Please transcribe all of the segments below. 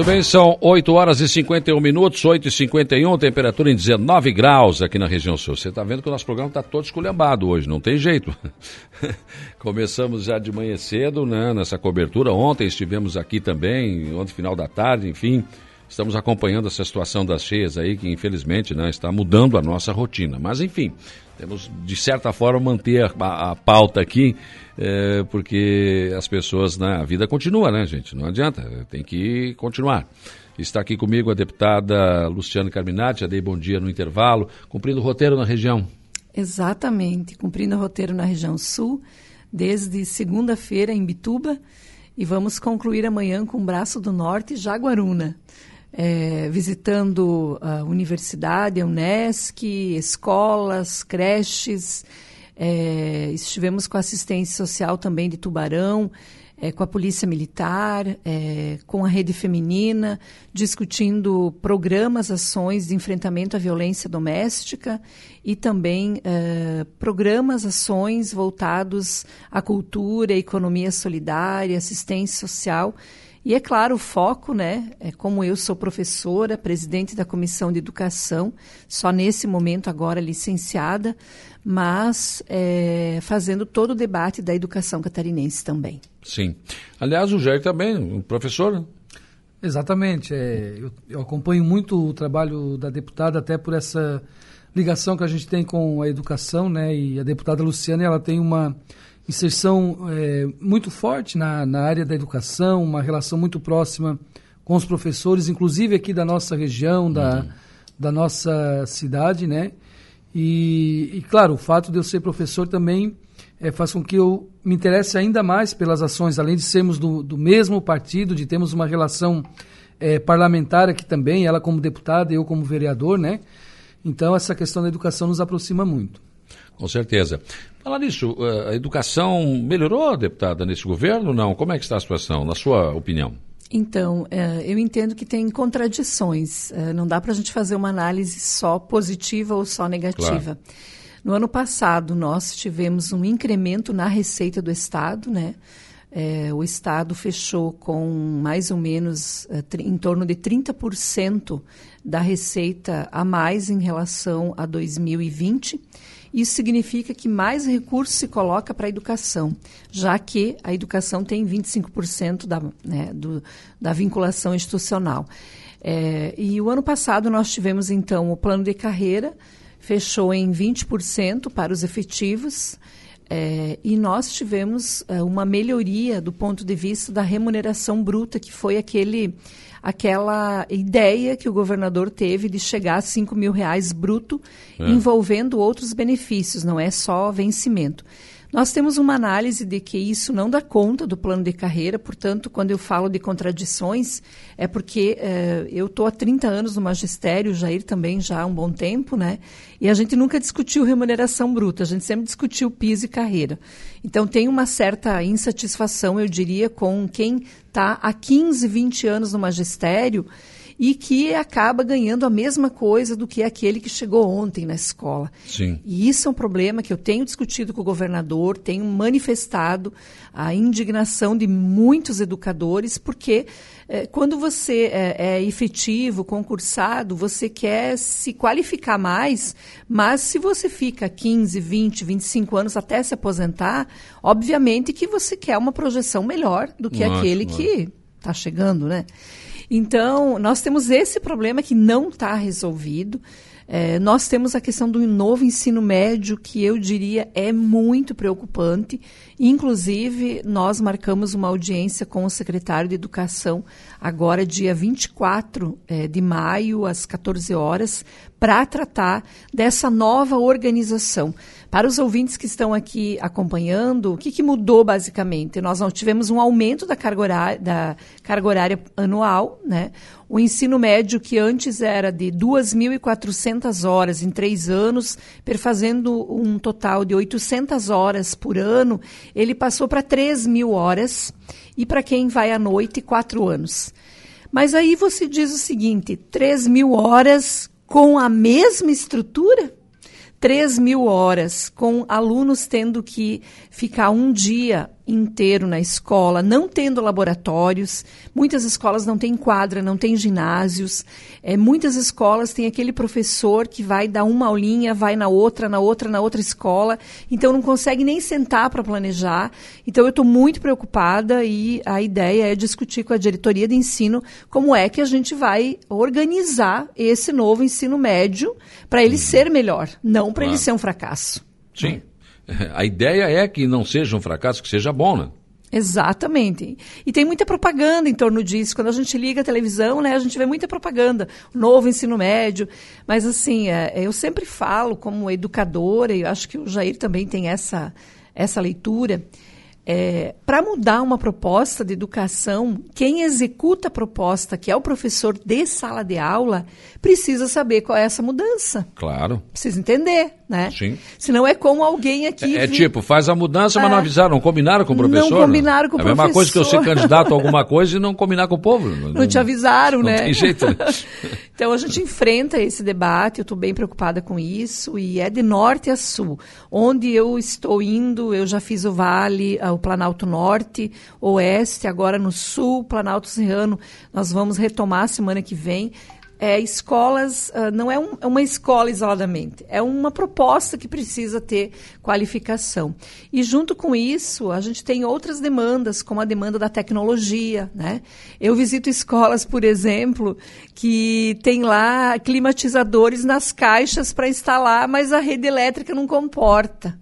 Muito bem, são 8 horas e 51 minutos, 8 e 51, temperatura em 19 graus aqui na região sul. Você está vendo que o nosso programa está todo esculhambado hoje, não tem jeito. Começamos já de manhã cedo, né, nessa cobertura. Ontem estivemos aqui também, ontem final da tarde, enfim. Estamos acompanhando essa situação das cheias aí, que infelizmente né, está mudando a nossa rotina. Mas enfim, temos de certa forma manter a, a pauta aqui é, porque as pessoas, né, a vida continua, né, gente? Não adianta, tem que continuar. Está aqui comigo a deputada Luciana Carminati, já dei bom dia no intervalo, cumprindo o roteiro na região. Exatamente, cumprindo o roteiro na região sul, desde segunda-feira em Bituba, e vamos concluir amanhã com o Braço do Norte, Jaguaruna. É, visitando a universidade, a Unesc, escolas, creches, é, estivemos com a assistência social também de Tubarão, é, com a Polícia Militar, é, com a Rede Feminina, discutindo programas, ações de enfrentamento à violência doméstica e também é, programas, ações voltados à cultura, economia solidária, assistência social. E é claro, o foco, né, é como eu sou professora, presidente da Comissão de Educação, só nesse momento agora licenciada, mas é, fazendo todo o debate da educação catarinense também. Sim. Aliás, o Jair também, um professor, né? Exatamente. É, eu, eu, acompanho muito o trabalho da deputada, até por essa ligação que a gente tem com a educação, né? E a deputada Luciana, ela tem uma inserção é, muito forte na, na área da educação, uma relação muito próxima com os professores, inclusive aqui da nossa região, da, uhum. da nossa cidade, né? E, e, claro, o fato de eu ser professor também é, faz com que eu me interesse ainda mais pelas ações, além de sermos do, do mesmo partido, de termos uma relação é, parlamentar aqui também, ela como deputada, eu como vereador, né? Então, essa questão da educação nos aproxima muito. Com certeza. Falar nisso, eh, a educação melhorou, deputada, nesse governo? Não? Como é que está a situação, na sua opinião? Então, é, eu entendo que tem contradições. É, não dá para a gente fazer uma análise só positiva ou só negativa. Claro. No ano passado, nós tivemos um incremento na receita do Estado, né? É, o Estado fechou com mais ou menos em torno de 30% da receita a mais em relação a 2020 isso significa que mais recursos se coloca para a educação, já que a educação tem 25% da, né, do, da vinculação institucional. É, e o ano passado nós tivemos, então, o plano de carreira, fechou em 20% para os efetivos, é, e nós tivemos é, uma melhoria do ponto de vista da remuneração bruta, que foi aquele aquela ideia que o governador teve de chegar a 5 mil reais bruto, é. envolvendo outros benefícios, não é só vencimento. Nós temos uma análise de que isso não dá conta do plano de carreira, portanto, quando eu falo de contradições, é porque eh, eu estou há 30 anos no magistério, o Jair também já há um bom tempo, né? E a gente nunca discutiu remuneração bruta, a gente sempre discutiu piso e carreira. Então, tem uma certa insatisfação, eu diria, com quem está há 15, 20 anos no magistério e que acaba ganhando a mesma coisa do que aquele que chegou ontem na escola. Sim. E isso é um problema que eu tenho discutido com o governador, tenho manifestado a indignação de muitos educadores, porque é, quando você é, é efetivo, concursado, você quer se qualificar mais, mas se você fica 15, 20, 25 anos até se aposentar, obviamente que você quer uma projeção melhor do que nossa, aquele que está chegando, né? Então, nós temos esse problema que não está resolvido. É, nós temos a questão do novo ensino médio, que eu diria é muito preocupante. Inclusive, nós marcamos uma audiência com o secretário de Educação, agora, dia 24 é, de maio, às 14 horas, para tratar dessa nova organização. Para os ouvintes que estão aqui acompanhando, o que, que mudou basicamente? Nós tivemos um aumento da carga horária, da carga horária anual, né? O ensino médio, que antes era de 2.400 horas em três anos, perfazendo um total de 800 horas por ano, ele passou para 3 mil horas. E para quem vai à noite, quatro anos. Mas aí você diz o seguinte: 3 mil horas com a mesma estrutura? 3 mil horas, com alunos tendo que ficar um dia inteiro na escola, não tendo laboratórios. Muitas escolas não têm quadra, não têm ginásios. É, muitas escolas têm aquele professor que vai dar uma aulinha, vai na outra, na outra, na outra escola. Então não consegue nem sentar para planejar. Então eu estou muito preocupada e a ideia é discutir com a diretoria de ensino como é que a gente vai organizar esse novo ensino médio para ele uhum. ser melhor, não para claro. ele ser um fracasso. Sim. A ideia é que não seja um fracasso, que seja bom, né? Exatamente. E tem muita propaganda em torno disso. Quando a gente liga a televisão, né, a gente vê muita propaganda. Novo ensino médio. Mas, assim, é, eu sempre falo como educadora, e acho que o Jair também tem essa, essa leitura, é, para mudar uma proposta de educação, quem executa a proposta, que é o professor de sala de aula, precisa saber qual é essa mudança. Claro. Precisa entender, né? Sim. Senão é como alguém aqui. É, é tipo, faz a mudança, é. mas não é. avisaram, não combinaram com o professor. Não combinaram com o professor. É a mesma coisa que eu ser candidato a alguma coisa e não combinar com o povo. Não, não te avisaram, não né? Não tem jeito. Né? então a gente enfrenta esse debate, eu estou bem preocupada com isso, e é de norte a sul. Onde eu estou indo, eu já fiz o Vale, o Planalto Norte, Oeste, agora no Sul, Planalto Serrano, nós vamos retomar semana que vem é, escolas, uh, não é, um, é, uma escola isoladamente, é uma proposta que precisa ter qualificação. E junto com isso, a gente tem outras demandas, como a demanda da tecnologia. Né? Eu visito escolas, por exemplo, que tem lá climatizadores nas caixas para instalar, mas a rede elétrica não comporta.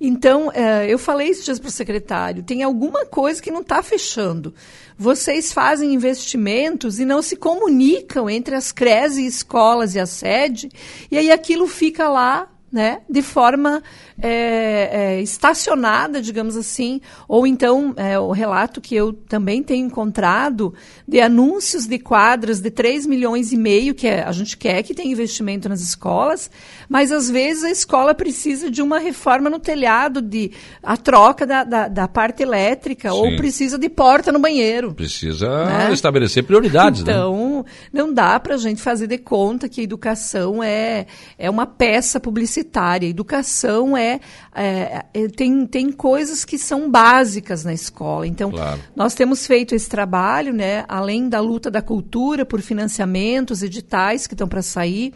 Então, é, eu falei isso para o secretário, tem alguma coisa que não está fechando. Vocês fazem investimentos e não se comunicam entre as CRES e escolas e a sede, e aí aquilo fica lá né, de forma é, é, estacionada, digamos assim, ou então é, o relato que eu também tenho encontrado de anúncios de quadras de 3 milhões e meio, que é, a gente quer que tenha investimento nas escolas, mas às vezes a escola precisa de uma reforma no telhado, de a troca da, da, da parte elétrica, Sim. ou precisa de porta no banheiro. Precisa né? estabelecer prioridades. Né? Então, não dá para a gente fazer de conta que a educação é, é uma peça publicitária. A educação é é, é, tem, tem coisas que são básicas na escola. Então, claro. nós temos feito esse trabalho, né, além da luta da cultura por financiamentos, editais que estão para sair.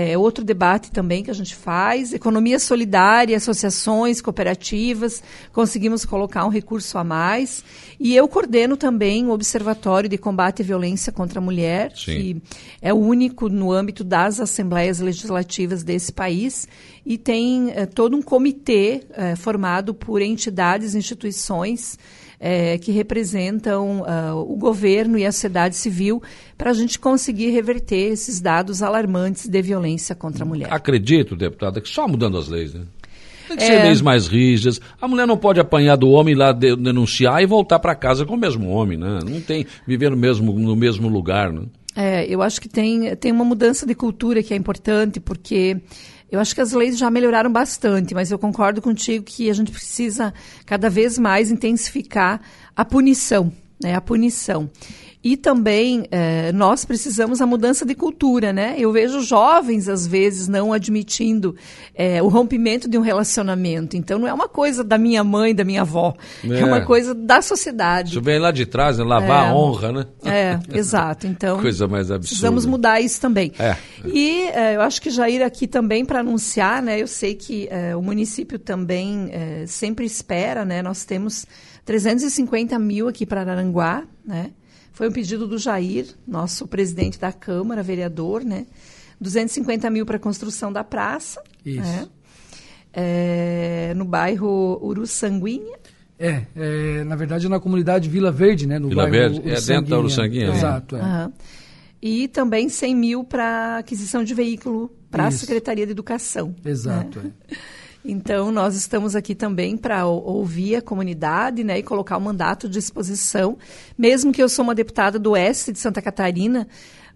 É outro debate também que a gente faz. Economia solidária, associações, cooperativas, conseguimos colocar um recurso a mais. E eu coordeno também o Observatório de Combate à Violência contra a Mulher, Sim. que é o único no âmbito das assembleias legislativas desse país. E tem é, todo um comitê é, formado por entidades, instituições é, que representam uh, o governo e a sociedade civil para a gente conseguir reverter esses dados alarmantes de violência contra a mulher. Acredito, deputada, que só mudando as leis, né? Tem que é... ser leis mais rígidas. A mulher não pode apanhar do homem lá de, denunciar e voltar para casa com o mesmo homem, né? Não tem viver no mesmo, no mesmo lugar, né? É, eu acho que tem, tem uma mudança de cultura que é importante, porque eu acho que as leis já melhoraram bastante, mas eu concordo contigo que a gente precisa cada vez mais intensificar a punição, né? A punição. E também é, nós precisamos a mudança de cultura, né? Eu vejo jovens, às vezes, não admitindo é, o rompimento de um relacionamento. Então, não é uma coisa da minha mãe, da minha avó. É, é uma coisa da sociedade. Isso vem lá de trás, né? Lavar a honra, né? É, exato. Então, coisa mais absurda. Precisamos mudar isso também. É. E eu acho que Jair aqui também para anunciar, né? Eu sei que o município também sempre espera, né? Nós temos 350 mil aqui para Aranguá, né? Foi um pedido do Jair, nosso presidente da Câmara, vereador, né? 250 mil para a construção da praça. Isso. Né? É, no bairro Uruçanguinha. É, é, na verdade é na comunidade Vila Verde, né? No Vila bairro Verde, é dentro da Uruçanguinha. É. Exato, é. Uhum. E também 100 mil para aquisição de veículo para a Secretaria de Educação. Exato, né? é. Então, nós estamos aqui também para ouvir a comunidade né, e colocar o mandato de exposição. Mesmo que eu sou uma deputada do Oeste de Santa Catarina,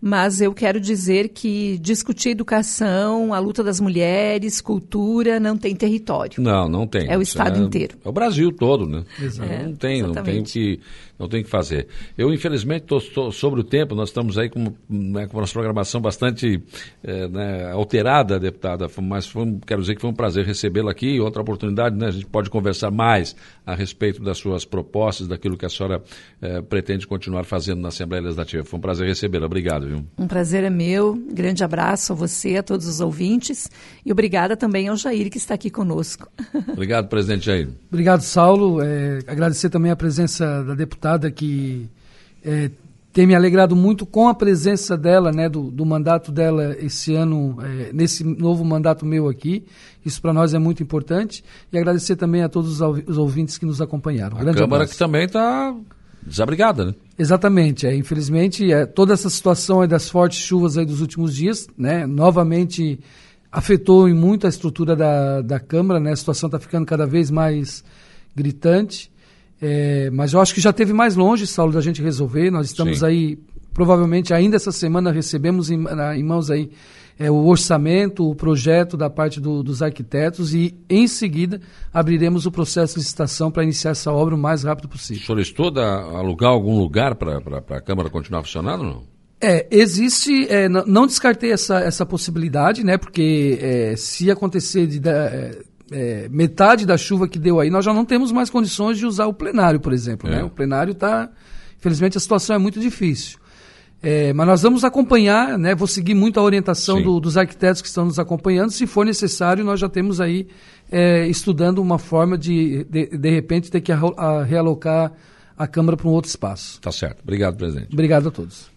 mas eu quero dizer que discutir educação, a luta das mulheres, cultura, não tem território. Não, não tem. É o Estado é, inteiro. É o Brasil todo, né? Exato. É, não tem, exatamente. não tem que não tem que fazer. Eu, infelizmente, estou sobre o tempo, nós estamos aí com, né, com uma programação bastante é, né, alterada, deputada, mas foi, quero dizer que foi um prazer recebê-la aqui. Outra oportunidade, né, a gente pode conversar mais a respeito das suas propostas, daquilo que a senhora é, pretende continuar fazendo na Assembleia Legislativa. Foi um prazer recebê-la. Obrigado, viu? Um prazer é meu. Grande abraço a você, a todos os ouvintes. E obrigada também ao Jair, que está aqui conosco. Obrigado, presidente Jair. Obrigado, Saulo. É, agradecer também a presença da deputada que é, tem me alegrado muito com a presença dela, né, do, do mandato dela esse ano, é, nesse novo mandato meu aqui. Isso para nós é muito importante. E agradecer também a todos os ouvintes que nos acompanharam. A Câmara abraço. que também está desabrigada, né? Exatamente. É, infelizmente, é, toda essa situação das fortes chuvas aí dos últimos dias, né, novamente afetou em muito a estrutura da, da Câmara, né? A situação está ficando cada vez mais gritante. É, mas eu acho que já teve mais longe, Saulo, da gente resolver. Nós estamos Sim. aí, provavelmente ainda essa semana recebemos em, em mãos aí é, o orçamento, o projeto da parte do, dos arquitetos e em seguida abriremos o processo de licitação para iniciar essa obra o mais rápido possível. Senhor estuda alugar algum lugar para a Câmara continuar funcionando ou não? É, existe, é, não, descartei essa, essa possibilidade, né? Porque é, se acontecer de, é, é, metade da chuva que deu aí, nós já não temos mais condições de usar o plenário, por exemplo. Né? É. Né? O plenário está. Infelizmente a situação é muito difícil. É, mas nós vamos acompanhar, né? vou seguir muito a orientação do, dos arquitetos que estão nos acompanhando. Se for necessário, nós já temos aí é, estudando uma forma de, de, de repente, ter que a, a realocar a Câmara para um outro espaço. Tá certo. Obrigado, presidente. Obrigado a todos.